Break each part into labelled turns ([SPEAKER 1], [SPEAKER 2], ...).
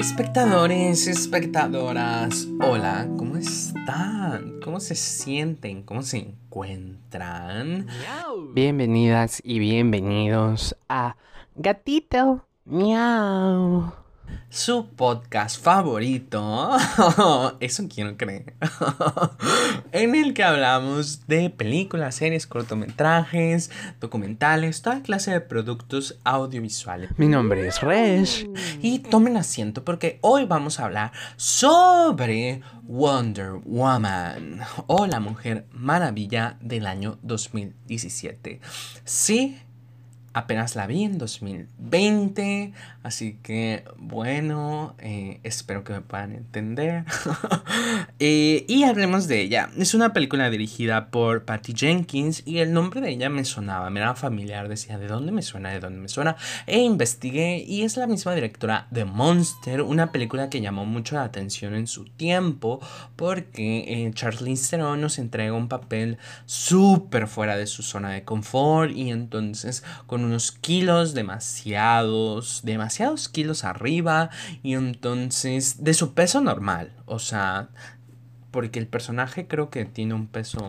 [SPEAKER 1] Espectadores, espectadoras, hola, ¿cómo están? ¿Cómo se sienten? ¿Cómo se encuentran?
[SPEAKER 2] Bienvenidas y bienvenidos a Gatito Miau
[SPEAKER 1] su podcast favorito, eso quiero creer, en el que hablamos de películas, series, cortometrajes, documentales, toda clase de productos audiovisuales.
[SPEAKER 2] Mi nombre es Resh.
[SPEAKER 1] Y tomen asiento porque hoy vamos a hablar sobre Wonder Woman o la Mujer Maravilla del año 2017. Sí, apenas la vi en 2020, así que bueno, eh, espero que me puedan entender. Eh, y hablemos de ella. Es una película dirigida por Patty Jenkins y el nombre de ella me sonaba, me era familiar, decía, ¿de dónde me suena? ¿De dónde me suena? E investigué y es la misma directora de Monster, una película que llamó mucho la atención en su tiempo porque eh, Charlize Theron nos entrega un papel súper fuera de su zona de confort y entonces con unos kilos demasiados, demasiados kilos arriba y entonces de su peso normal, o sea, porque el personaje creo que tiene un peso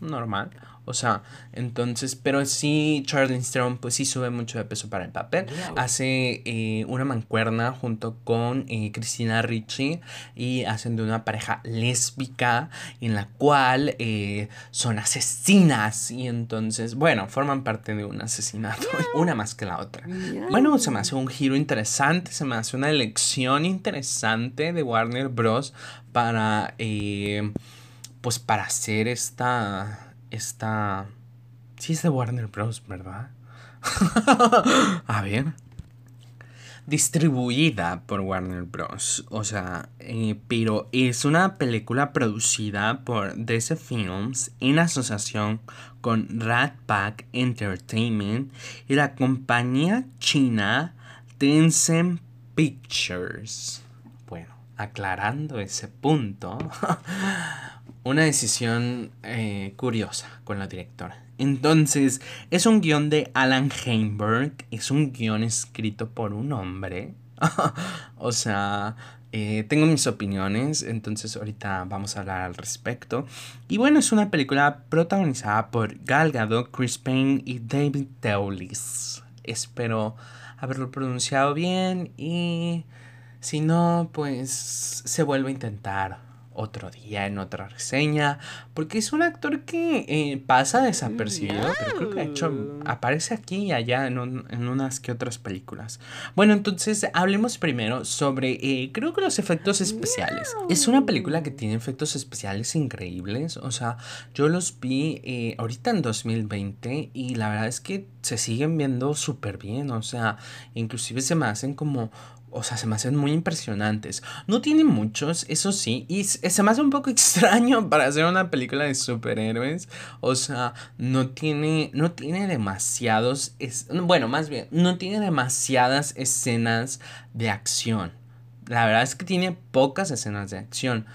[SPEAKER 1] normal, o sea, entonces, pero sí, Charlie Theron pues sí sube mucho de peso para el papel. Hace eh, una mancuerna junto con eh, Cristina Ricci y hacen de una pareja lésbica en la cual eh, son asesinas y entonces, bueno, forman parte de un asesinato, una más que la otra. Bueno, se me hace un giro interesante, se me hace una elección interesante de Warner Bros. Para, pues para hacer esta está... Sí es de Warner Bros., ¿verdad? A ver. Distribuida por Warner Bros. O sea, eh, pero es una película producida por DC Films en asociación con Rat Pack Entertainment y la compañía china Tencent Pictures. Aclarando ese punto. una decisión eh, curiosa con la directora. Entonces, es un guion de Alan Heinberg, es un guion escrito por un hombre. o sea, eh, tengo mis opiniones, entonces ahorita vamos a hablar al respecto. Y bueno, es una película protagonizada por Gal Gadot, Chris Payne y David Teulis. Espero haberlo pronunciado bien y si no, pues se vuelve a intentar otro día en otra reseña, porque es un actor que eh, pasa desapercibido, pero creo que hecho aparece aquí y allá en, unas que otras películas. Bueno, entonces hablemos primero sobre, eh, creo que los efectos especiales. Es una película que tiene efectos especiales increíbles, o sea, yo los vi eh, ahorita en 2020 y la verdad es que se siguen viendo súper bien, o sea, inclusive se me hacen como o sea, se me hacen muy impresionantes. No tiene muchos, eso sí, y se me hace un poco extraño para hacer una película de superhéroes. O sea, no tiene, no tiene demasiados, es, bueno, más bien, no tiene demasiadas escenas de acción. La verdad es que tiene pocas escenas de acción.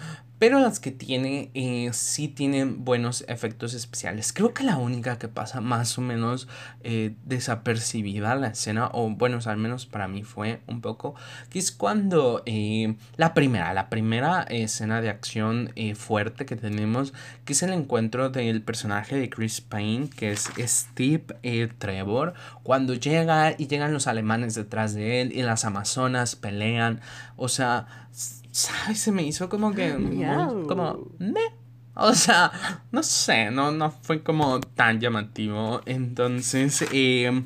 [SPEAKER 1] Pero las que tiene eh, sí tienen buenos efectos especiales. Creo que la única que pasa más o menos eh, desapercibida la escena, o bueno, al menos para mí fue un poco, que es cuando eh, la primera, la primera escena de acción fuerte que tenemos, que es el encuentro del personaje de Chris Payne, que es Steve Trevor, cuando llega y llegan los alemanes detrás de él y las amazonas pelean, o sea ¿sabes? Se me hizo como que. como. O sea, no sé, no, no fue como tan llamativo. Entonces, eh,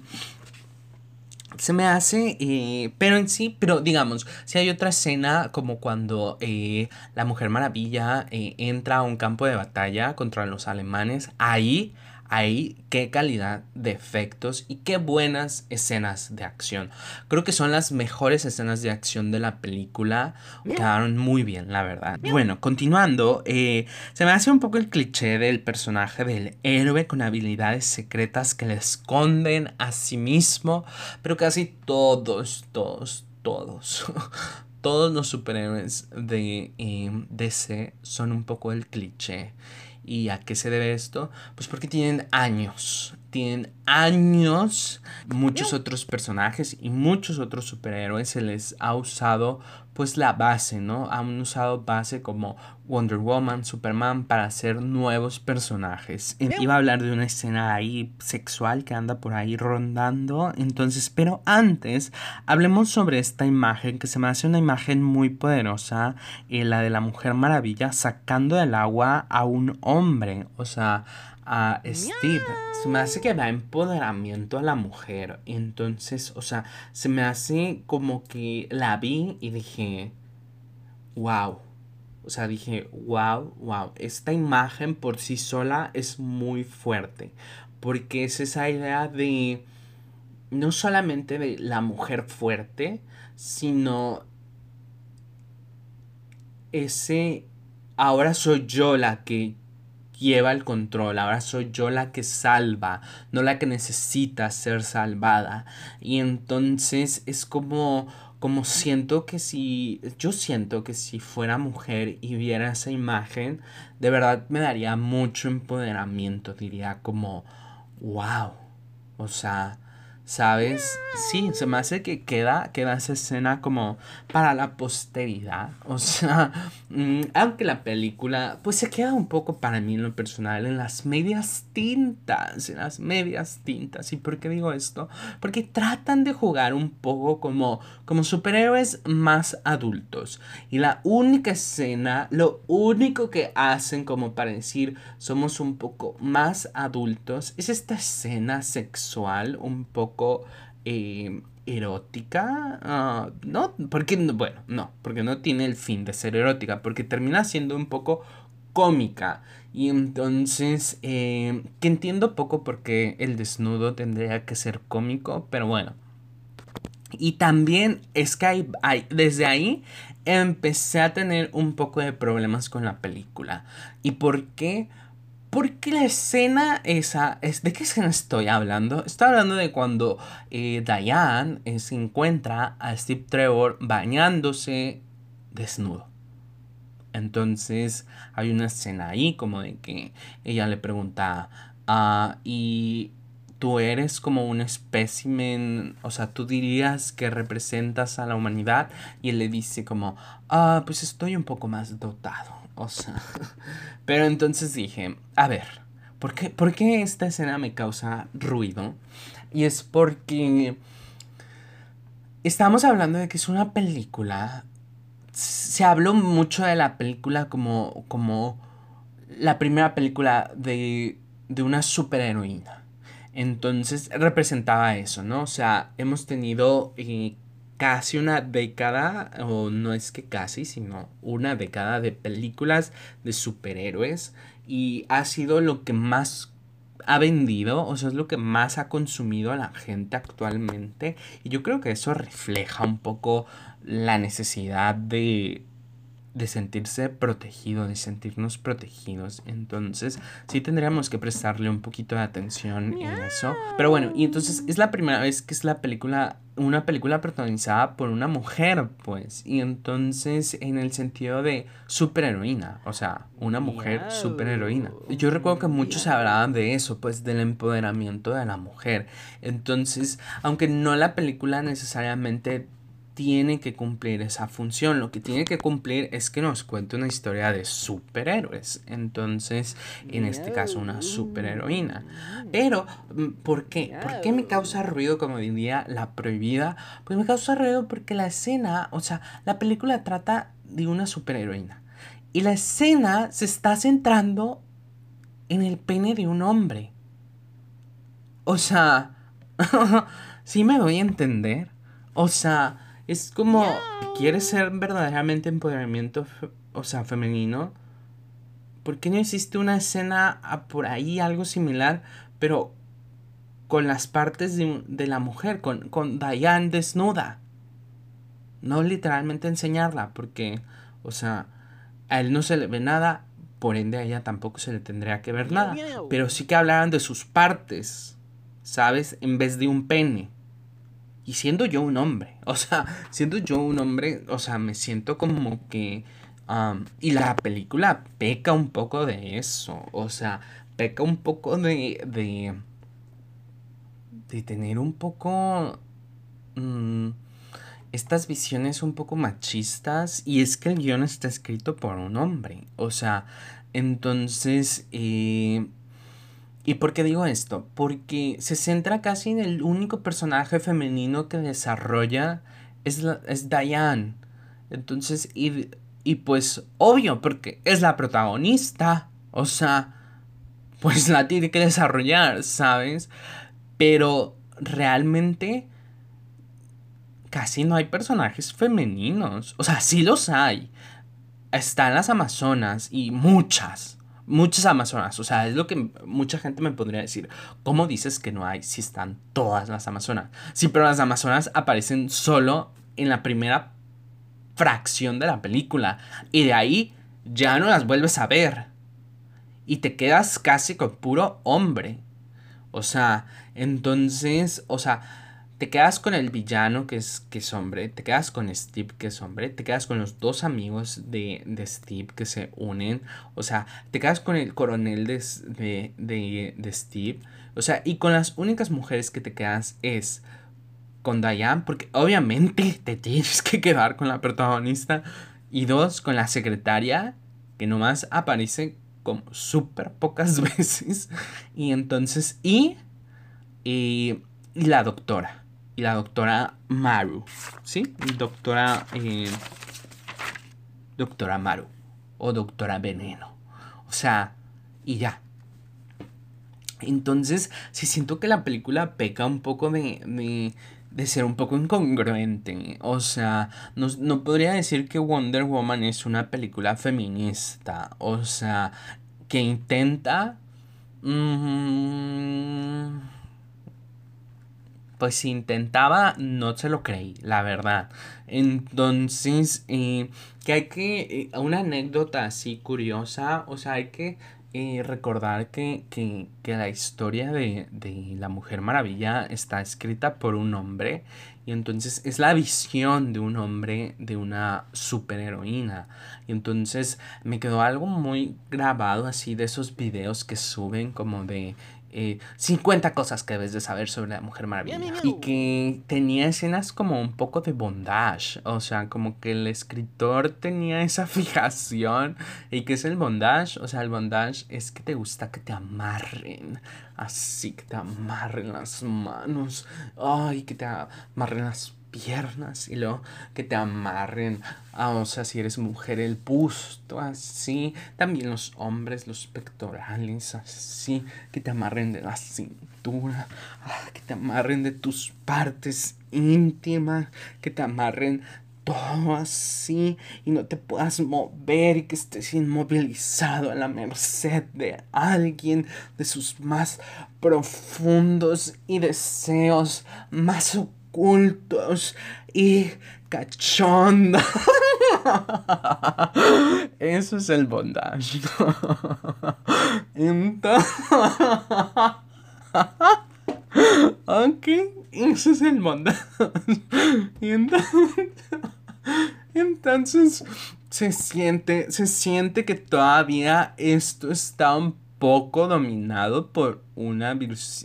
[SPEAKER 1] se me hace, eh, pero en sí, pero digamos, si hay otra escena como cuando eh, la Mujer Maravilla entra a un campo de batalla contra los alemanes, ahí ahí qué calidad de efectos y qué buenas escenas de acción. Creo que son las mejores escenas de acción de la película. Quedaron muy bien, la verdad. Bueno, continuando, eh, se me hace un poco el cliché del personaje del héroe con habilidades secretas que le esconden a sí mismo, pero casi todos, todos, todos. todos los superhéroes de eh, DC son un poco el cliché. ¿Y a qué se debe esto? Pues porque tienen años, tienen años, muchos otros personajes y muchos otros superhéroes se les ha usado pues la base, ¿no? Han usado base como Wonder Woman, Superman para hacer nuevos personajes. Iba a hablar de una escena ahí sexual que anda por ahí rondando, entonces, pero antes hablemos sobre esta imagen que se me hace una imagen muy poderosa, eh, la de la Mujer Maravilla sacando del agua a un hombre, o sea, a Steve. Se me hace que da empoderamiento a la mujer. Entonces, o sea, se me hace como que la vi y dije, wow. O sea, dije, wow, wow. Esta imagen por sí sola es muy fuerte. Porque es esa idea de, no solamente de la mujer fuerte, sino ese, ahora soy yo la que lleva el control, ahora soy yo la que salva, no la que necesita ser salvada. Y entonces es como como siento que si yo siento que si fuera mujer y viera esa imagen, de verdad me daría mucho empoderamiento, diría como wow. O sea, ¿Sabes? Sí, se me hace que queda, queda esa escena como para la posteridad. O sea, mm, aunque la película, pues se queda un poco para mí en lo personal en las medias tintas, en las medias tintas. ¿Y por qué digo esto? Porque tratan de jugar un poco como, como superhéroes más adultos. Y la única escena, lo único que hacen como para decir somos un poco más adultos, es esta escena sexual un poco eh, erótica. Ah, no, porque, bueno, no, porque no tiene el fin de ser erótica, porque termina siendo un poco cómica. Y entonces, eh, que entiendo poco porque el desnudo tendría que ser cómico, pero bueno. Y también es que desde ahí empecé a tener un poco de problemas con la película. ¿Y por qué? Porque la escena esa, es, ¿de qué escena estoy hablando? Estoy hablando de cuando eh, Diane eh, se encuentra a Steve Trevor bañándose desnudo. Entonces hay una escena ahí como de que ella le pregunta, ah, ¿y tú eres como un espécimen? O sea, tú dirías que representas a la humanidad y él le dice como, ah, pues estoy un poco más dotado. O sea, pero entonces dije, a ver, ¿por qué, ¿por qué esta escena me causa ruido? Y es porque estamos hablando de que es una película. Se habló mucho de la película como, como la primera película de, de una superheroína. Entonces representaba eso, ¿no? O sea, hemos tenido eh, casi una década, o no es que casi, sino una década de películas de superhéroes y ha sido lo que más ha vendido, o sea, es lo que más ha consumido a la gente actualmente y yo creo que eso refleja un poco la necesidad de de sentirse protegido, de sentirnos protegidos. Entonces, sí tendríamos que prestarle un poquito de atención en eso. Pero bueno, y entonces es la primera vez que es la película, una película protagonizada por una mujer, pues. Y entonces, en el sentido de superheroína, o sea, una mujer superheroína. Yo recuerdo que muchos hablaban de eso, pues, del empoderamiento de la mujer. Entonces, aunque no la película necesariamente tiene que cumplir esa función. Lo que tiene que cumplir es que nos cuente una historia de superhéroes. Entonces, en este caso, una superheroína. Pero, mm, ¿por qué? ¿Por qué me causa ruido, como diría la prohibida? Pues me causa ruido porque la escena, o sea, la película trata de una superheroína. Y la escena se está centrando en el pene de un hombre. O sea, sí me doy a entender. O sea, es como, ¿quieres ser verdaderamente empoderamiento, o sea, femenino? ¿Por qué no existe una escena por ahí, algo similar, pero con las partes de, la mujer, con, con Diane desnuda? No literalmente enseñarla, porque, o sea, a él no se le ve nada, por ende a ella tampoco se le tendría que ver nada. Pero sí que hablaran de sus partes, ¿sabes? En vez de un pene. Y siendo yo un hombre, o sea, siendo yo un hombre, o sea, me siento como que... y la película peca un poco de eso, o sea, peca un poco de... de de tener un poco... mm, estas visiones un poco machistas y es que el guion está escrito por un hombre. O sea, entonces... eh, ¿Y por qué digo esto? Porque se centra casi en el único personaje femenino que desarrolla es, la- es Diane. Entonces, y, y pues obvio, porque es la protagonista. O sea, pues la tiene que desarrollar, ¿sabes? Pero realmente casi no hay personajes femeninos. O sea, sí los hay. Están las Amazonas y muchas, muchas Amazonas. O sea, es lo que mucha gente me podría decir. ¿Cómo dices que no hay si están todas las Amazonas? Sí, pero las Amazonas aparecen solo en la primera fracción de la película. Y de ahí ya no las vuelves a ver. Y te quedas casi con puro hombre. O sea, entonces, o sea, te quedas con el villano que es, que es hombre, te quedas con Steve que es hombre, te quedas con los dos amigos de, de Steve que se unen, o sea, te quedas con el coronel de, de, de, Steve, o sea, y con las únicas mujeres que te quedas es con Diane, porque obviamente te tienes que quedar con la protagonista, y dos, con la secretaria, que nomás aparece como súper pocas veces, y entonces, y, y la doctora, y la doctora Maru, ¿sí? Doctora, eh, doctora Maru, o doctora Veneno, o sea, y ya. Entonces, sí siento que la película peca un poco de, de, de ser un poco incongruente. O sea, no, no podría decir que Wonder Woman es una película feminista. O sea, que intenta... mm, pues si intentaba, no se lo creí, la verdad. Entonces, eh, que hay que, eh, una anécdota así curiosa, o sea, hay que eh, recordar que, que, que la historia de, de la Mujer Maravilla está escrita por un hombre y entonces es la visión de un hombre de una superheroína. Y entonces me quedó algo muy grabado así de esos videos que suben como de eh, 50 cosas que debes de saber sobre la Mujer Maravilla. Y que tenía escenas como un poco de bondage. O sea, como que el escritor tenía esa fijación. ¿Y qué es el bondage? O sea, el bondage es que te gusta que te amarren. Así, que te amarren las manos. Ay, que te amarren las piernas y luego que te amarren, o sea, si eres mujer, el busto, así, también los hombres, los pectorales, así, que te amarren de la cintura, ah, que te amarren de tus partes íntimas, que te amarren todo así y no te puedas mover y que estés inmovilizado a la merced de alguien, de sus más profundos y deseos más ocultos y cachondos. Eso es el bondage. Entonces... Ok, eso es el bondage. Entonces... Entonces se siente, se siente que todavía esto está un poco dominado por una,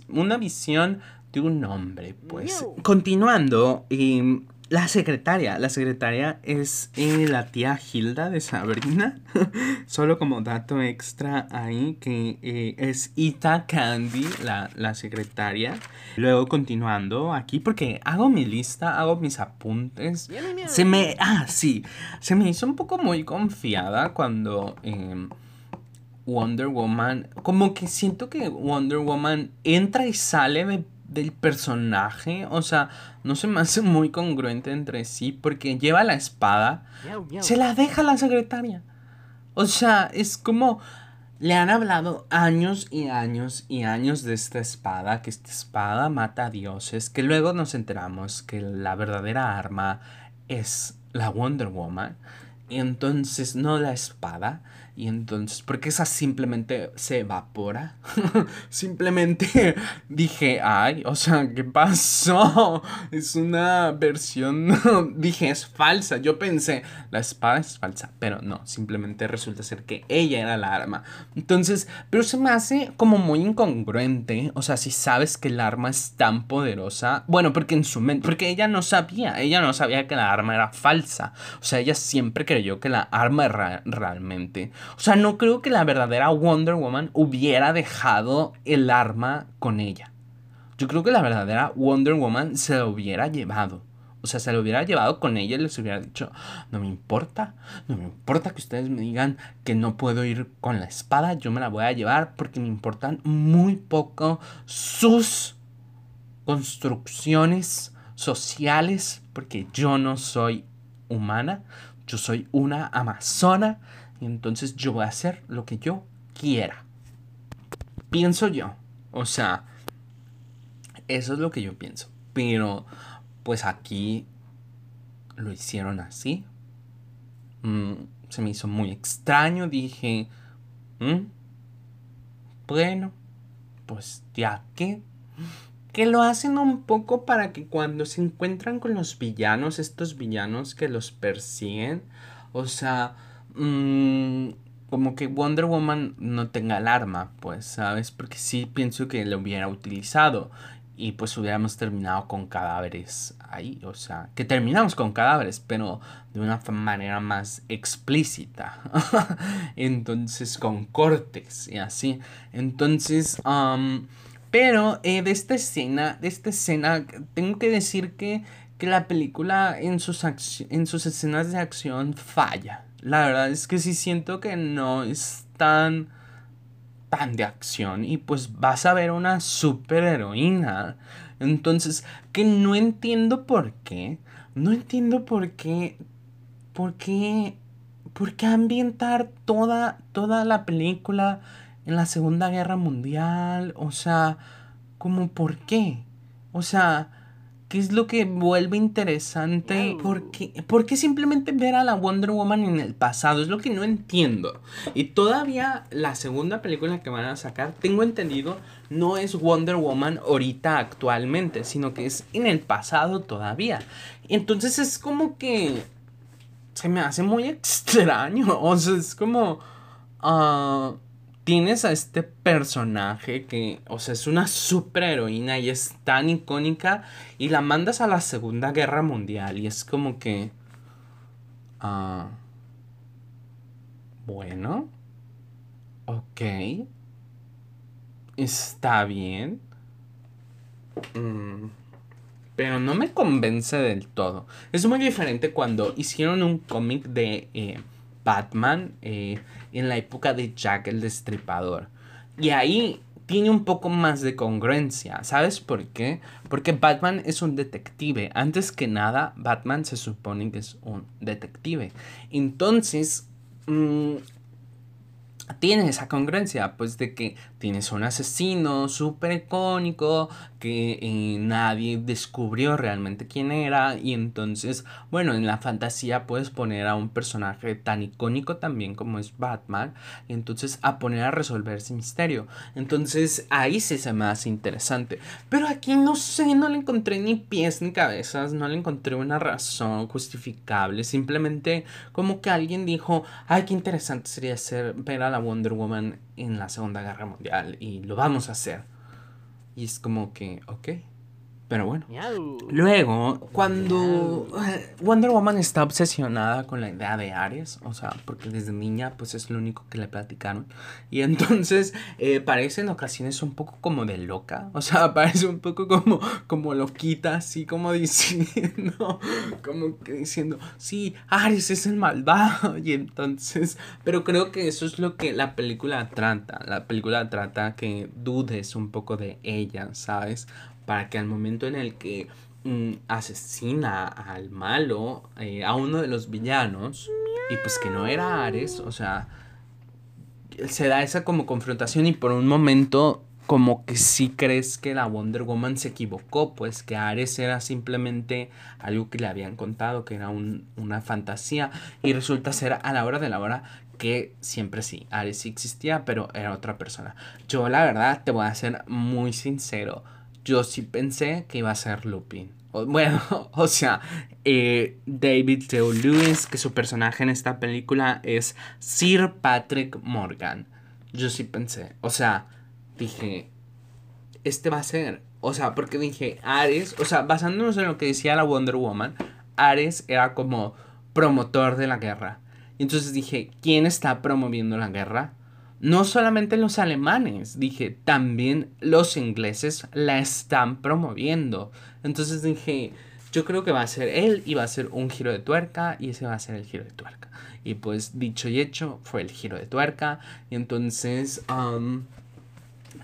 [SPEAKER 1] una visión de un hombre, pues. Continuando, em, la secretaria, la secretaria es eh, la tía Hilda de Sabrina. Solo como dato extra ahí que eh, es Ita Candy, la, la secretaria. Luego continuando aquí porque hago mi lista, hago mis apuntes. Se me, ah, sí, se me hizo un poco muy confiada cuando em, Wonder Woman, como que siento que Wonder Woman entra y sale de- del personaje, o sea, no se me hace muy congruente entre sí porque lleva la espada, se la deja a la secretaria. O sea, es como le han hablado años y años y años de esta espada, que esta espada mata a dioses, que luego nos enteramos que la verdadera arma es la Wonder Woman. y entonces no la espada. Y entonces, porque esa simplemente se evapora. simplemente dije, ay, o sea, ¿qué pasó? Es una versión, dije, es falsa. Yo pensé, la espada es falsa, pero no, simplemente resulta ser que ella era la arma. Entonces, pero se me hace como muy incongruente. O sea, si sabes que el arma es tan poderosa, bueno, porque en su mente, porque ella no sabía, ella no sabía que la arma era falsa. O sea, ella siempre creyó que la arma era realmente. O sea, no creo que la verdadera Wonder Woman hubiera dejado el arma con ella. Yo creo que la verdadera Wonder Woman se lo hubiera llevado. O sea, se lo hubiera llevado con ella y les hubiera dicho, no me importa, no me importa que ustedes me digan que no puedo ir con la espada, yo me la voy a llevar porque me importan muy poco sus construcciones sociales, porque yo no soy humana, yo soy una amazona entonces yo voy a hacer lo que yo quiera. Pienso yo. O sea, eso es lo que yo pienso. Pero, pues aquí lo hicieron así. Mm, se me hizo muy extraño. Dije, mm, bueno, pues ya que que lo hacen un poco para que cuando se encuentran con los villanos, estos villanos que los persiguen, o sea, mmm, como que Wonder Woman no tenga el arma, pues, ¿sabes? Porque sí pienso que lo hubiera utilizado y pues hubiéramos terminado con cadáveres ahí, o sea, que terminamos con cadáveres, pero de una manera más explícita. Entonces, con cortes y así. Entonces, pero eh, de esta escena, de esta escena, tengo que decir que, que la película en sus, en sus escenas de acción falla. La verdad es que sí siento que no es tan, de acción. Y pues vas a ver una super heroína. Entonces, que no entiendo por qué. No entiendo por qué. Por qué. ¿Por qué ambientar toda, toda la película en la Segunda Guerra Mundial, o sea, como por qué? O sea, ¿qué es lo que vuelve interesante? ¿Por qué, ¿Por qué simplemente ver a la Wonder Woman en el pasado? Es lo que no entiendo. Y todavía la segunda película que van a sacar, tengo entendido, no es Wonder Woman ahorita actualmente, sino que es en el pasado todavía. Entonces es como que se me hace muy extraño. O sea, es como... Uh, tienes a este personaje que, o sea, es una superheroína y es tan icónica y la mandas a la Segunda Guerra Mundial y es como que... Ah, bueno. Ok. Está bien. Mm, pero no me convence del todo. Es muy diferente cuando hicieron un cómic de... Eh, Batman eh, en la época de Jack el Destripador. Y ahí tiene un poco más de congruencia. ¿Sabes por qué? Porque Batman es un detective. Antes que nada, Batman se supone que es un detective. Entonces, mm, tiene esa congruencia, pues de que tienes un asesino súper icónico que eh, nadie descubrió realmente quién era y entonces, bueno, en la fantasía puedes poner a un personaje tan icónico también como es Batman y entonces a poner a resolver ese misterio. Entonces ahí sí se me hace interesante. Pero aquí no sé, no le encontré ni pies ni cabezas, no le encontré una razón justificable, simplemente como que alguien dijo, ay, qué interesante sería ser, ver a la Wonder Woman en la Segunda Guerra Mundial y lo vamos a hacer. Y es como que, ok. Pero bueno. Luego, cuando eh, Wonder Woman está obsesionada con la idea de Ares, o sea, porque desde niña pues es lo único que le platicaron. Y entonces eh, parece en ocasiones un poco como de loca, o sea, parece un poco como, como loquita, así como diciendo, como que diciendo, sí, Ares es el malvado. Y entonces, pero creo que eso es lo que la película trata. La película trata que dudes un poco de ella, ¿sabes? Para que al momento en el que mm, asesina al malo, eh, a uno de los villanos, y pues que no era Ares, o sea, se da esa como confrontación y por un momento como que sí crees que la Wonder Woman se equivocó, pues que Ares era simplemente algo que le habían contado, que era una fantasía, y resulta ser a la hora de la hora que siempre sí, Ares sí existía, pero era otra persona. Yo la verdad te voy a ser muy sincero, yo sí pensé que iba a ser Lupin. Bueno, o sea, eh, David Theo Lewis, que su personaje en esta película es Sir Patrick Morgan. Yo sí pensé, o sea, dije, este va a ser. O sea, porque dije, Ares, o sea, basándonos en lo que decía la Wonder Woman, Ares era como promotor de la guerra. Y entonces dije, ¿quién está promoviendo la guerra? No solamente los alemanes, dije, también los ingleses la están promoviendo. Entonces dije, yo creo que va a ser él y va a ser un giro de tuerca y ese va a ser el giro de tuerca. Y pues dicho y hecho, fue el giro de tuerca. Y entonces... Um,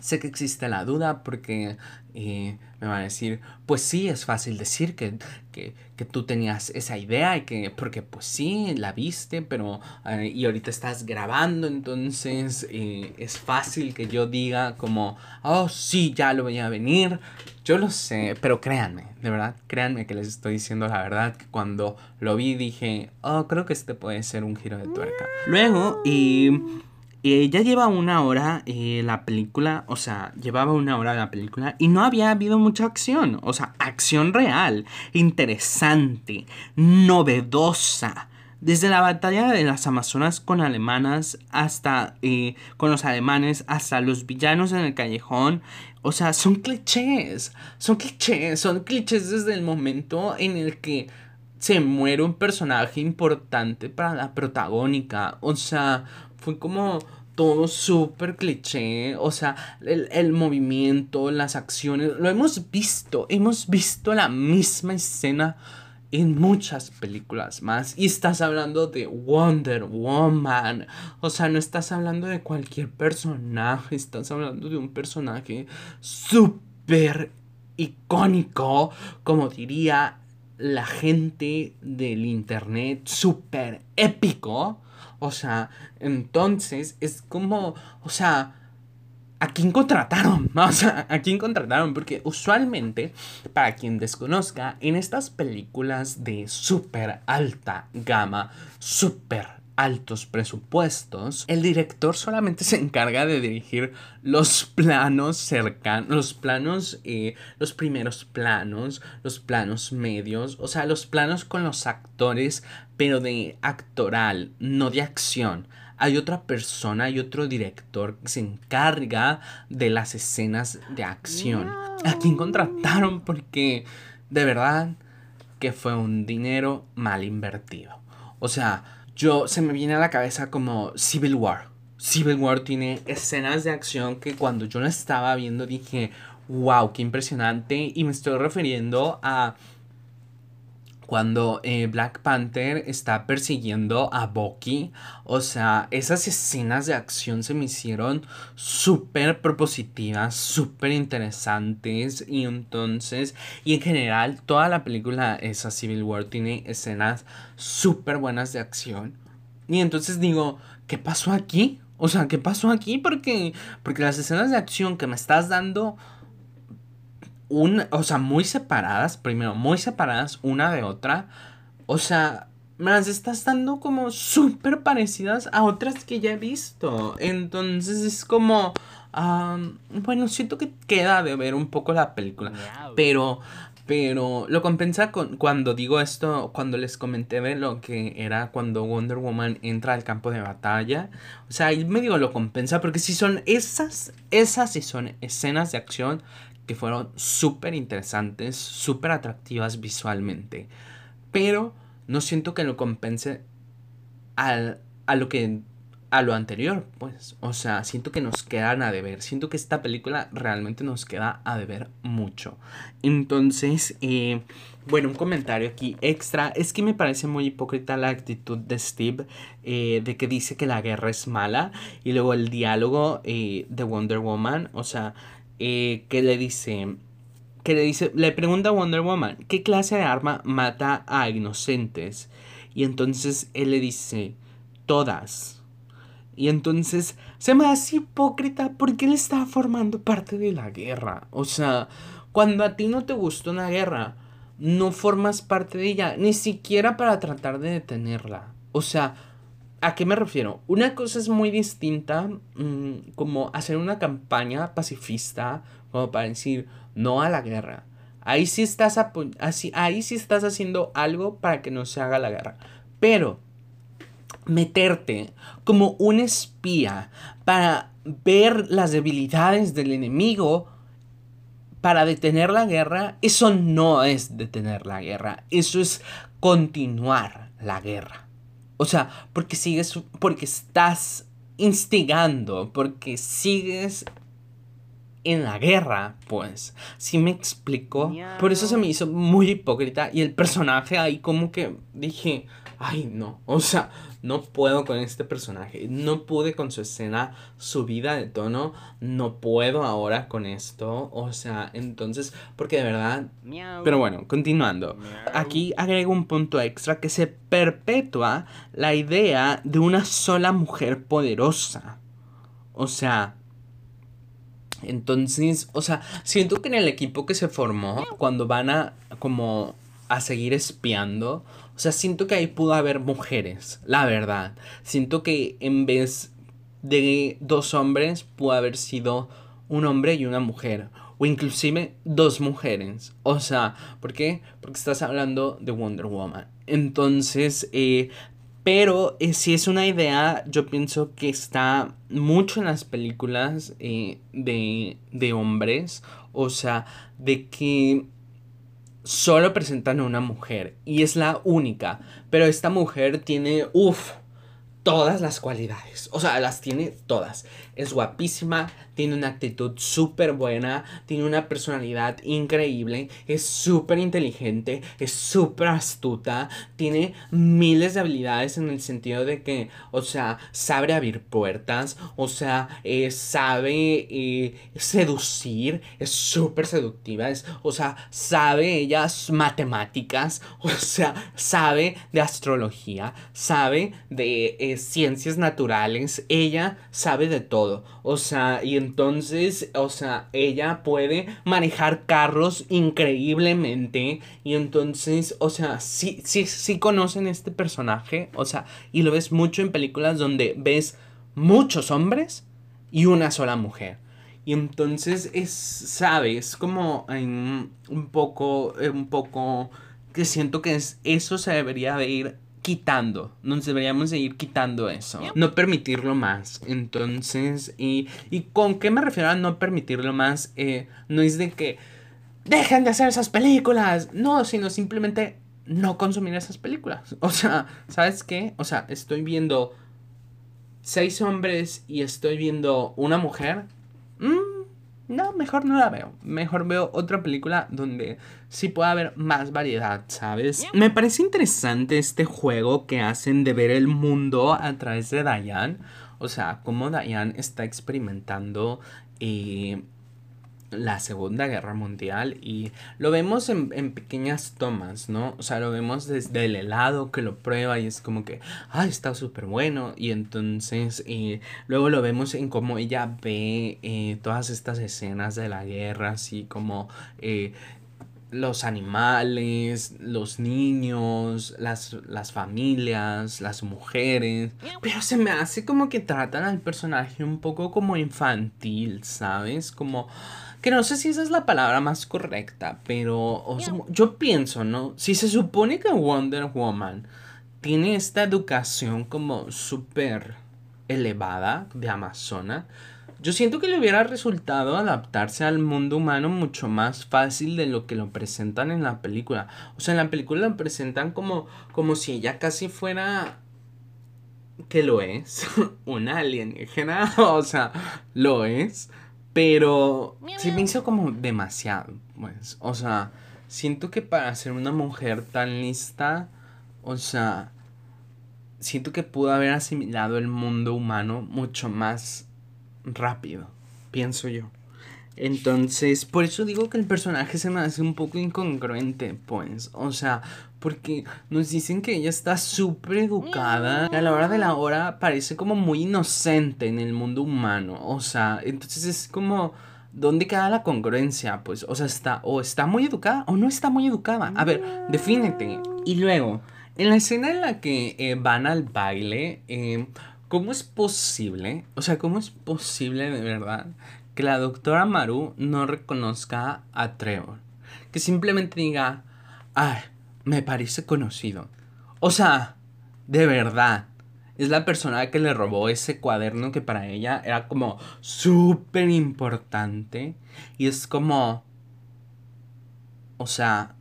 [SPEAKER 1] Sé que existe la duda porque eh, me van a decir, pues sí, es fácil decir que, que, tú tenías esa idea y que, porque pues sí, la viste, pero, eh, y ahorita estás grabando, entonces eh, es fácil que yo diga como, oh sí, ya lo voy a venir. Yo lo sé, pero créanme, de verdad, créanme que les estoy diciendo la verdad, que cuando lo vi dije, oh, creo que este puede ser un giro de tuerca. Luego, y ya lleva una hora eh, la película, o sea, llevaba una hora la película y no había habido mucha acción, o sea, acción real, interesante, novedosa. Desde la batalla de las Amazonas con alemanas hasta eh, con los alemanes, hasta los villanos en el callejón. O sea, son clichés. Son clichés. Son clichés desde el momento en el que se muere un personaje importante para la protagónica. O sea, fue como todo súper cliché, o sea, el, movimiento, las acciones, lo hemos visto, hemos visto la misma escena en muchas películas más. Y estás hablando de Wonder Woman, o sea, no estás hablando de cualquier personaje, estás hablando de un personaje súper icónico, como diría la gente del internet, súper épico. O sea, entonces es como, o sea, ¿a quién contrataron? O sea, ¿a quién contrataron? Porque usualmente, para quien desconozca, en estas películas de súper alta gama, súper altos presupuestos, el director solamente se encarga de dirigir los planos cercanos, los planos, eh, los primeros planos, los planos medios, o sea, los planos con los actores, pero de actoral, no de acción. Hay otra persona, hay otro director que se encarga de las escenas de acción. ¿A quién contrataron? Porque de verdad que fue un dinero mal invertido. O sea, yo se me viene a la cabeza como Civil War. Civil War tiene escenas de acción que cuando yo la estaba viendo dije, wow, qué impresionante. Y me estoy refiriendo a cuando eh, Black Panther está persiguiendo a Bucky. O sea, esas escenas de acción se me hicieron súper propositivas, súper interesantes. Y entonces, y en general, toda la película, esa Civil War, tiene escenas súper buenas de acción. Y entonces digo, ¿qué pasó aquí? O sea, ¿qué pasó aquí? Porque, porque las escenas de acción que me estás dando o sea, muy separadas, primero, muy separadas una de otra. O sea, me las estás dando como súper parecidas a otras que ya he visto. Entonces es como, bueno, siento que queda de ver un poco la película. Pero, pero lo compensa con cuando digo esto, cuando les comenté de lo que era cuando Wonder Woman entra al campo de batalla. O sea, ahí medio lo compensa porque si son esas, esas sí son escenas de acción que fueron súper interesantes, súper atractivas visualmente, pero no siento que lo compense al, a lo que a lo anterior, pues, o sea, siento que nos quedan a deber, siento que esta película realmente nos queda a deber mucho. Entonces, eh, bueno, un comentario aquí extra, es que me parece muy hipócrita la actitud de Steve, eh, de que dice que la guerra es mala, y luego el diálogo eh, de Wonder Woman, o sea, eh, que le dice, que le dice, le pregunta a Wonder Woman, ¿qué clase de arma mata a inocentes? Y entonces él le dice, todas. Y entonces se me hace hipócrita porque él está formando parte de la guerra. O sea, cuando a ti no te gustó una guerra, no formas parte de ella, ni siquiera para tratar de detenerla. O sea, ¿a qué me refiero? Una cosa es muy distinta, mm, como hacer una campaña pacifista, como para decir no a la guerra. Ahí sí estás así, ahí sí estás haciendo algo para que no se haga la guerra. Pero meterte como un espía para ver las debilidades del enemigo para detener la guerra, eso no es detener la guerra, eso es continuar la guerra. O sea, porque sigues, porque estás instigando, porque sigues en la guerra, pues. Si me explico. Por eso se me hizo muy hipócrita y el personaje ahí como que dije, ay no, o sea, no puedo con este personaje, no pude con su escena subida de tono, no puedo ahora con esto, o sea, entonces, porque de verdad... Pero bueno, continuando, aquí agrego un punto extra que se perpetúa la idea de una sola mujer poderosa. O sea, entonces, o sea, siento que en el equipo que se formó, cuando van a como a seguir espiando, o sea, siento que ahí pudo haber mujeres, la verdad. Siento que en vez de dos hombres, pudo haber sido un hombre y una mujer. O inclusive dos mujeres. O sea, ¿por qué? Porque estás hablando de Wonder Woman. Entonces, eh, pero eh, si es una idea, yo pienso que está mucho en las películas eh, de, de hombres. O sea, de que solo presentan a una mujer y es la única, pero esta mujer tiene, uff, todas las cualidades. O sea, las tiene todas. Es guapísima, tiene una actitud súper buena, tiene una personalidad increíble, es súper inteligente, es súper astuta, tiene miles de habilidades en el sentido de que, o sea, sabe abrir puertas, o sea, eh, sabe eh, seducir, es súper seductiva, es, o sea, sabe ellas matemáticas, o sea, sabe de astrología, sabe de... Eh, ciencias naturales, ella sabe de todo. O sea, y entonces, o sea, ella puede manejar carros increíblemente. Y entonces, o sea, sí, sí, sí conocen este personaje. O sea, y lo ves mucho en películas donde ves muchos hombres y una sola mujer. Y entonces es, sabes, como un poco, un poco que siento que es, eso se debería de ir quitando. Nos deberíamos de ir quitando eso. No permitirlo más. Entonces, y, y con qué me refiero a no permitirlo más? Eh, no es de que dejen de hacer esas películas. No, sino simplemente no consumir esas películas. O sea, ¿sabes qué? O sea, estoy viendo seis hombres y estoy viendo una mujer. Mm, no, mejor no la veo. Mejor veo otra película donde sí pueda haber más variedad, ¿sabes? Me parece interesante este juego que hacen de ver el mundo a través de Diane. O sea, cómo Diane está experimentando eh, la Segunda Guerra Mundial y lo vemos en, pequeñas tomas, ¿no? O sea, lo vemos desde el helado que lo prueba y es como que, ay, está súper bueno. Y entonces eh, luego lo vemos en cómo ella ve eh, todas estas escenas de la guerra, así como... Eh, los animales, los niños, las, las familias, las mujeres. Pero se me hace como que tratan al personaje un poco como infantil, ¿sabes? Como que no sé si esa es la palabra más correcta, pero yo pienso, ¿no? Si se supone que Wonder Woman tiene esta educación como súper elevada de Amazona, yo siento que le hubiera resultado adaptarse al mundo humano mucho más fácil de lo que lo presentan en la película. O sea, en la película lo presentan como, como si ella casi fuera que lo es, una alienígena, o sea, lo es. Pero sí me hizo como demasiado, pues. O sea, siento que para ser una mujer tan lista, o sea, siento que pudo haber asimilado el mundo humano mucho más rápido, pienso yo. Entonces, por eso digo que el personaje se me hace un poco incongruente, pues. O sea, porque nos dicen que ella está súper educada. A la hora de la hora parece como muy inocente en el mundo humano. O sea, entonces es como. ¿Dónde queda la congruencia? Pues, o sea, está o está muy educada o no está muy educada. A ver, defínete. Y luego, en la escena en la que eh, van al baile, eh, ¿cómo es posible? O sea, ¿cómo es posible de verdad que la doctora Maru no reconozca a Trevor? Que simplemente diga, ay, me parece conocido. O sea, de verdad. Es la persona que le robó ese cuaderno que para ella era como súper importante. Y es como... O sea,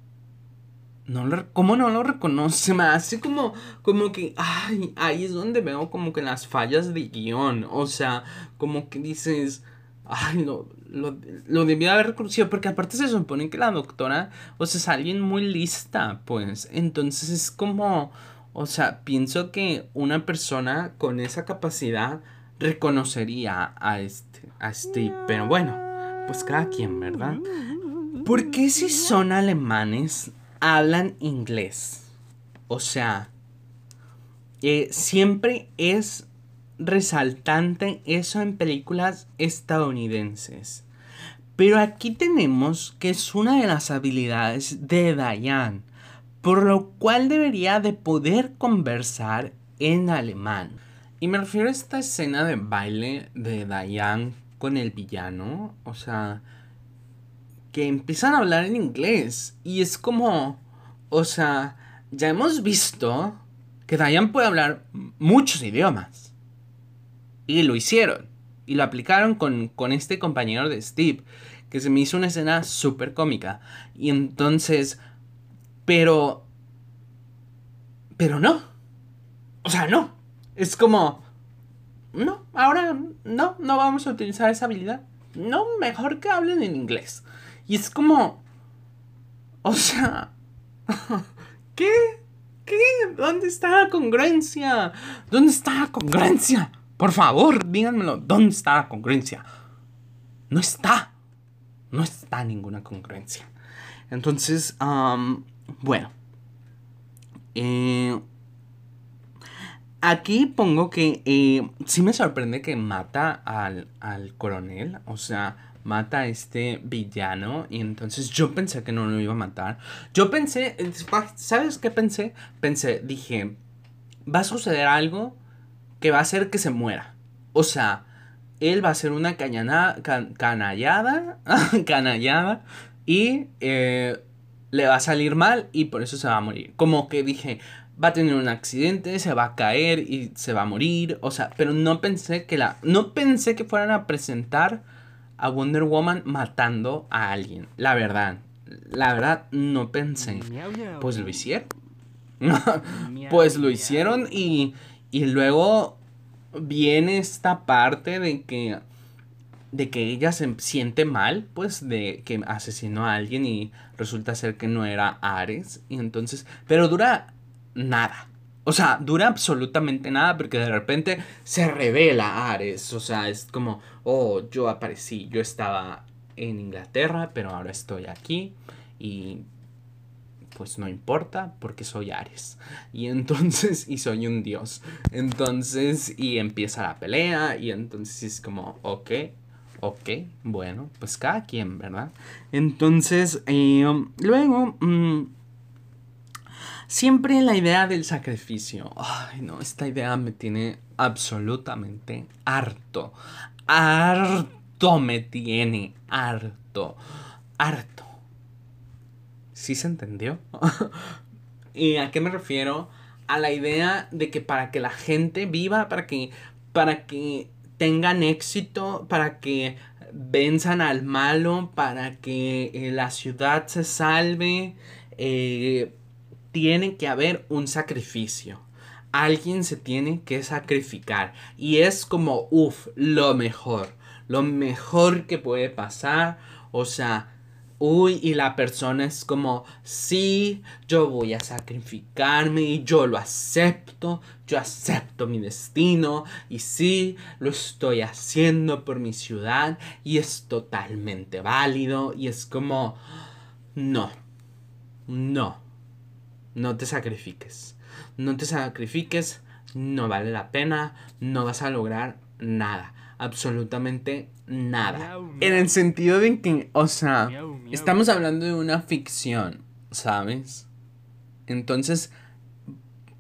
[SPEAKER 1] no lo, ¿Cómo no lo reconoce? Me hace como, como que, ay, ahí es donde veo como que las fallas de guion. O sea, como que dices, ay, lo, lo, lo debía haber reconocido. Porque aparte se supone que la doctora, o sea, es alguien muy lista, pues. Entonces es como, o sea, pienso que una persona con esa capacidad reconocería a este, a Steve. Pero bueno, pues cada quien, ¿verdad? ¿Por qué si son alemanes hablan inglés. O sea, eh, siempre es resaltante eso en películas estadounidenses. Pero aquí tenemos que es una de las habilidades de Diane, por lo cual debería de poder conversar en alemán. Y me refiero a esta escena de baile de Diane con el villano, o sea, que empiezan a hablar en inglés. Y es como, o sea, ya hemos visto que Diane puede hablar muchos idiomas. Y lo hicieron. Y lo aplicaron con, con este compañero de Steve. Que se me hizo una escena súper cómica. Y entonces... Pero... Pero no. O sea, no. Es como... No, ahora no, no vamos a utilizar esa habilidad. No, mejor que hablen en inglés. Y es como... O sea... ¿Qué? ¿Qué? ¿Dónde está la congruencia? ¿Dónde está la congruencia? Por favor, díganmelo. ¿Dónde está la congruencia? No está. No está ninguna congruencia. Entonces, bueno. Eh, aquí pongo que eh, sí me sorprende que mata al, al coronel. O sea, mata a este villano y entonces yo pensé que no lo iba a matar. Yo pensé, ¿sabes qué pensé? Pensé, dije, va a suceder algo que va a hacer que se muera. O sea, él va a ser una cañana, canallada, canallada y eh, le va a salir mal y por eso se va a morir. Como que dije, va a tener un accidente, se va a caer y se va a morir. O sea, pero no pensé que la, no pensé que fueran a presentar a Wonder Woman matando a alguien. La verdad. La verdad, no pensé. Pues lo hicieron. pues lo hicieron y, y luego viene esta parte de que de que ella se siente mal, pues de que asesinó a alguien y resulta ser que no era Ares y entonces, pero dura nada. O sea, dura absolutamente nada porque de repente se revela Ares. O sea, es como, oh, yo aparecí, yo estaba en Inglaterra, pero ahora estoy aquí y pues no importa porque soy Ares. Y entonces, y soy un dios. Entonces, y empieza la pelea y entonces es como, ok, ok, bueno, pues cada quien, ¿verdad? Entonces, eh, luego... Mm, Siempre la idea del sacrificio. Ay, no, esta idea me tiene absolutamente harto. Harto me tiene. Harto. Harto. ¿Sí se entendió? ¿Y a qué me refiero? A la idea de que para que la gente viva, para que, para que tengan éxito, para que venzan al malo, para que eh, la ciudad se salve, eh, tiene que haber un sacrificio. Alguien se tiene que sacrificar. Y es como, uff, lo mejor. Lo mejor que puede pasar. O sea, uy, y la persona es como, sí, yo voy a sacrificarme y yo lo acepto, yo acepto mi destino y sí, lo estoy haciendo por mi ciudad y es totalmente válido y es como, no, no, no te sacrifiques, no te sacrifiques, no vale la pena, no vas a lograr nada absolutamente nada. En el sentido de que, o sea, estamos hablando de una ficción, ¿sabes? Entonces,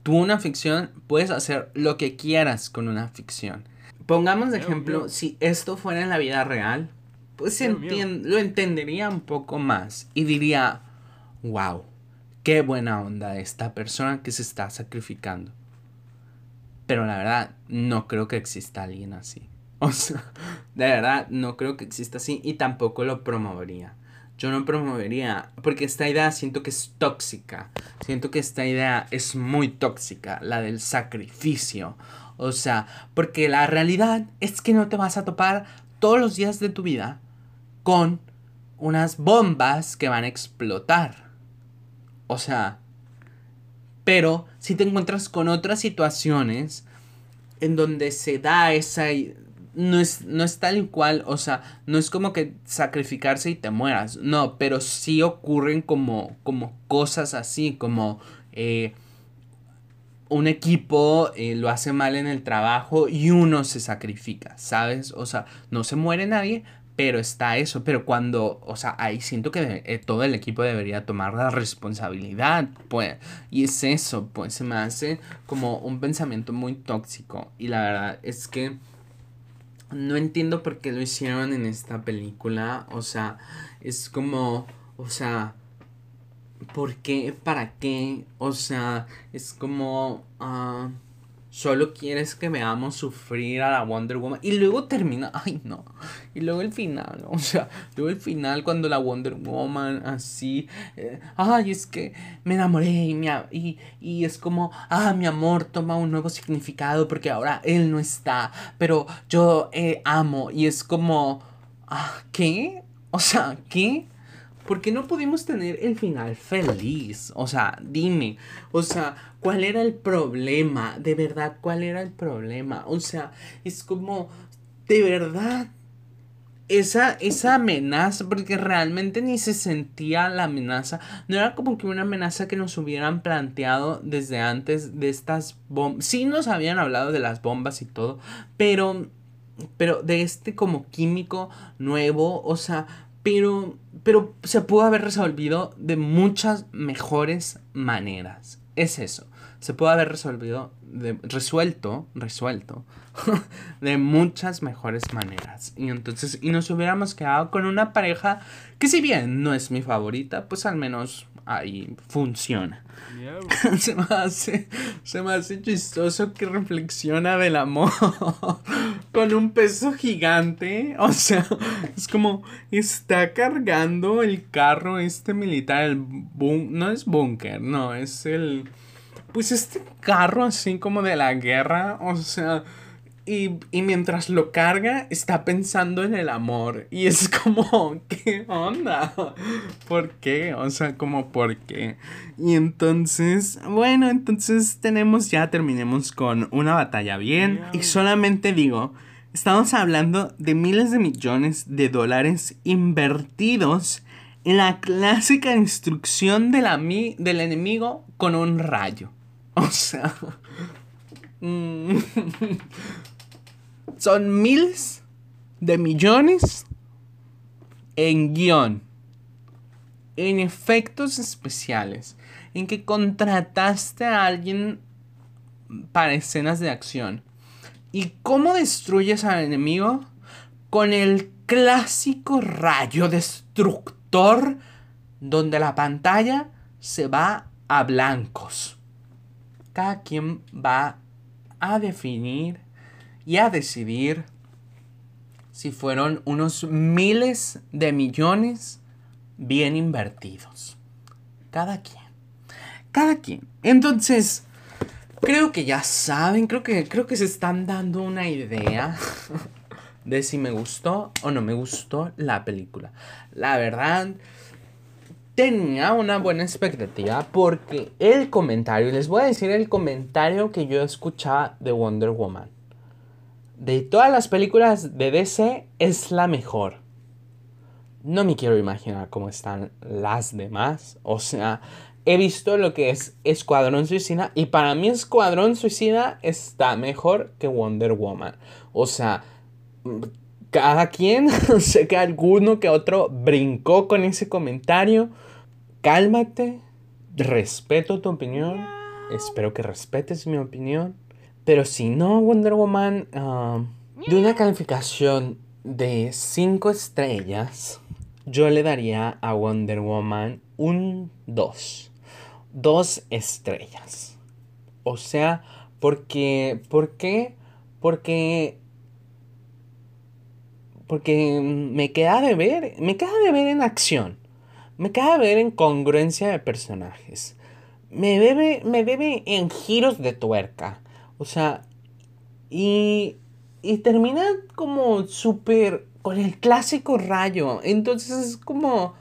[SPEAKER 1] tú una ficción puedes hacer lo que quieras con una ficción. Pongamos de ejemplo, si esto fuera en la vida real, pues lo entendería un poco más y diría, wow, qué buena onda esta persona que se está sacrificando. Pero la verdad, no creo que exista alguien así. De verdad, no creo que exista así y tampoco lo promovería. Yo no promovería, porque esta idea siento que es tóxica. Siento que esta idea es muy tóxica, la del sacrificio. O sea, porque la realidad es que no te vas a topar todos los días de tu vida con unas bombas que van a explotar. O sea, pero si te encuentras con otras situaciones en donde se da esa no es, no es tal cual, o sea, no es como que sacrificarse y te mueras, no, pero sí ocurren como, como cosas así, como eh, un equipo eh, lo hace mal en el trabajo y uno se sacrifica, ¿sabes? O sea, no se muere nadie, pero está eso, pero cuando, o sea, ahí siento que eh, todo el equipo debería tomar la responsabilidad, pues, y es eso, pues se me hace como un pensamiento muy tóxico y la verdad es que no entiendo por qué lo hicieron en esta película. O sea, es como, o sea, ¿por qué? ¿Para qué? O sea, es como... Uh, Solo quieres que veamos sufrir a la Wonder Woman. Y luego termina. Ay, no. Y luego el final. O sea, luego el final cuando la Wonder Woman así. Eh, ay, es que me enamoré y, y, y es como. Ah, mi amor toma un nuevo significado porque ahora él no está. Pero yo eh, amo. Y es como. Ah, ¿Qué? O sea, ¿qué? ¿Por qué no pudimos tener el final feliz? O sea, dime, o sea, ¿cuál era el problema? De verdad, ¿cuál era el problema? O sea, es como, de verdad, esa, esa amenaza, porque realmente ni se sentía la amenaza, no era como que una amenaza que nos hubieran planteado desde antes de estas bombas. Sí nos habían hablado de las bombas y todo, pero, pero de este como químico nuevo, o sea, pero, pero se pudo haber resolvido de muchas mejores maneras. Es eso. Se pudo haber resolvido, de, resuelto, resuelto, de muchas mejores maneras. Y entonces, y nos hubiéramos quedado con una pareja que si bien no es mi favorita, pues al menos ahí funciona. se, me hace, se me hace chistoso que reflexiona del amor con un peso gigante. O sea, es como está cargando el carro este militar, el no es búnker, no, es el... Pues este carro así como de la guerra, o sea y, mientras lo carga, está pensando en el amor. Y es como, ¿qué onda? ¿Por qué? O sea, como, ¿por qué? Y entonces, bueno, entonces tenemos ya, terminemos con una batalla bien. Y solamente digo, estamos hablando de miles de millones de dólares invertidos en la clásica instrucción del, del enemigo con un rayo. O sea... Mm, son miles de millones en guion, en efectos especiales, en que contrataste a alguien para escenas de acción. ¿Y cómo destruyes al enemigo? Con el clásico rayo destructor donde la pantalla se va a blancos. Cada quien va a definir y a decidir si fueron unos miles de millones bien invertidos. Cada quien. Cada quien. Entonces, creo que ya saben, creo que, creo que se están dando una idea de si me gustó o no me gustó la película. La verdad, tenía una buena expectativa porque el comentario, les voy a decir el comentario que yo escuchaba de Wonder Woman. De todas las películas de DC es la mejor. No me quiero imaginar cómo están las demás. O sea, he visto lo que es Escuadrón Suicida y para mí Escuadrón Suicida está mejor que Wonder Woman. O sea, cada quien, sé que alguno que otro brincó con ese comentario. Cálmate, respeto tu opinión, espero que respetes mi opinión. Pero si no, Wonder Woman, ah, de una calificación de 5 estrellas, yo le daría a Wonder Woman un 2. 2 estrellas. O sea, porque, ¿por qué? Porque porque me queda de ver, me queda de ver en acción, me queda de ver en congruencia de personajes, me debe, me debe en giros de tuerca, o sea, y, y termina como súper con el clásico rayo, entonces es como,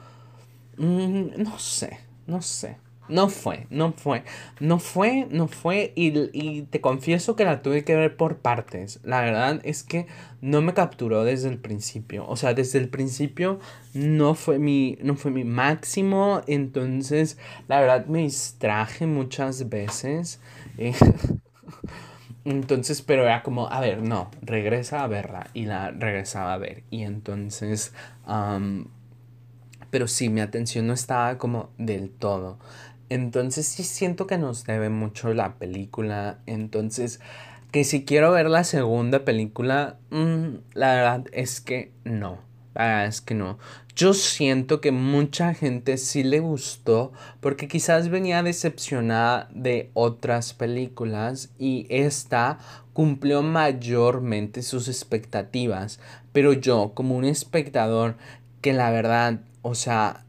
[SPEAKER 1] mm, no sé, no sé. No fue, no fue, no fue, no fue y, te confieso que la tuve que ver por partes. La verdad es que no me capturó desde el principio. O sea, desde el principio no fue mi, no fue mi máximo. Entonces, la verdad me distraje muchas veces. entonces, pero era como, a ver, no, regresa a verla. Y la regresaba a ver. Y entonces, pero sí, mi atención no estaba como del todo. Entonces sí siento que nos debe mucho la película. Entonces, que si quiero ver la segunda película, mm, la verdad es que no. Verdad es que no. Yo siento que mucha gente sí le gustó porque quizás venía decepcionada de otras películas y esta cumplió mayormente sus expectativas. Pero yo, como un espectador que la verdad, o sea,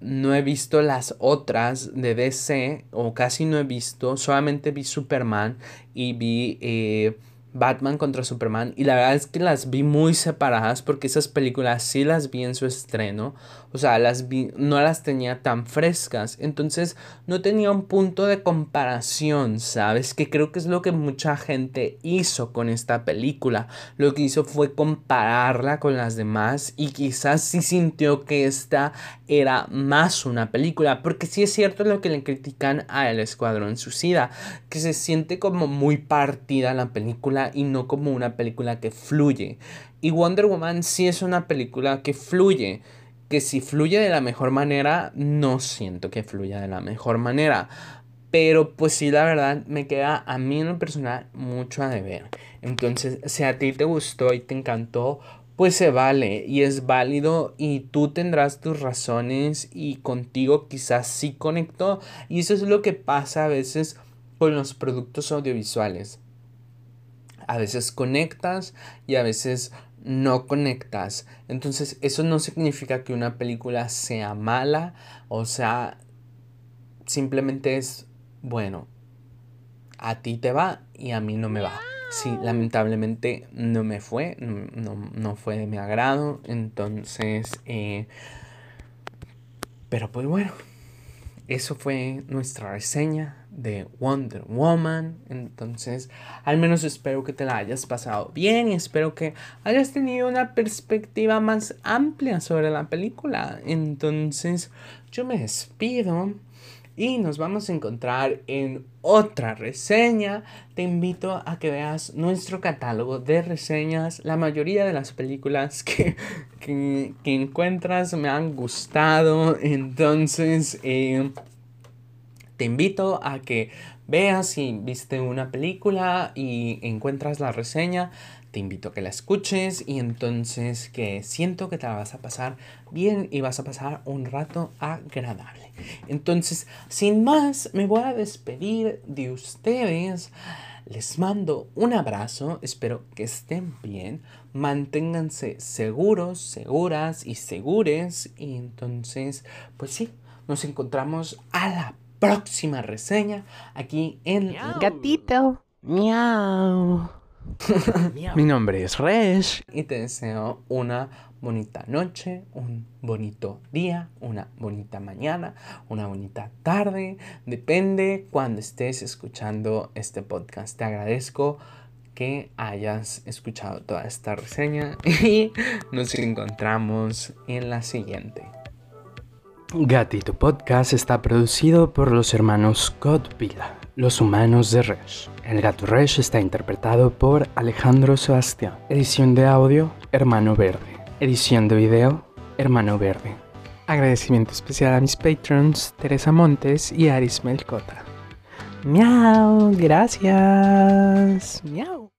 [SPEAKER 1] no he visto las otras de DC, o casi no he visto, solamente vi Superman y vi eh, Batman contra Superman, y la verdad es que las vi muy separadas porque esas películas sí las vi en su estreno, o sea, las vi, no las tenía tan frescas. Entonces no tenía un punto de comparación, ¿sabes? Que creo que es lo que mucha gente hizo con esta película. Lo que hizo fue compararla con las demás y quizás sí sintió que esta era más una película. Porque sí es cierto lo que le critican a El Escuadrón Suicida. Que se siente como muy partida la película y no como una película que fluye. Y Wonder Woman sí es una película que fluye que si fluye de la mejor manera, no siento que fluya de la mejor manera. Pero pues sí, la verdad, me queda a mí en lo personal mucho a deber. Entonces, si a ti te gustó y te encantó, pues se vale y es válido y tú tendrás tus razones y contigo quizás sí conectó. Y eso es lo que pasa a veces con los productos audiovisuales. A veces conectas y a veces no conectas. Entonces eso no significa que una película sea mala, o sea, simplemente es, bueno, a ti te va y a mí no me va. Sí, lamentablemente no me fue, no, fue de mi agrado, entonces, eh, pero pues bueno, eso fue nuestra reseña de Wonder Woman. Entonces, al menos espero que te la hayas pasado bien y espero que hayas tenido una perspectiva más amplia sobre la película. Entonces, yo me despido y nos vamos a encontrar en otra reseña. Te invito a que veas nuestro catálogo de reseñas. La mayoría de las películas que, que, encuentras me han gustado. Entonces, eh, te invito a que veas si viste una película y encuentras la reseña, te invito a que la escuches y entonces que siento que te la vas a pasar bien y vas a pasar un rato agradable. Entonces, sin más, me voy a despedir de ustedes. Les mando un abrazo, espero que estén bien, manténganse seguros, seguras y segures y entonces, pues sí, nos encontramos a la próxima reseña aquí en
[SPEAKER 2] Gatito. Miau.
[SPEAKER 1] Mi nombre es Resh.
[SPEAKER 3] y te deseo una bonita noche, un bonito día, una bonita mañana, una bonita tarde. Depende cuando estés escuchando este podcast. Te agradezco que hayas escuchado toda esta reseña y nos encontramos en la siguiente.
[SPEAKER 1] Gatito Podcast está producido por los hermanos Godvilla, los humanos de Resh. El gato Resh está interpretado por Alejandro Sebastián. Edición de audio, Hermano Verde. Edición de video, Hermano Verde. Agradecimiento especial a mis patrons Teresa Montes y Aris Melcota. Miau, gracias. Miau.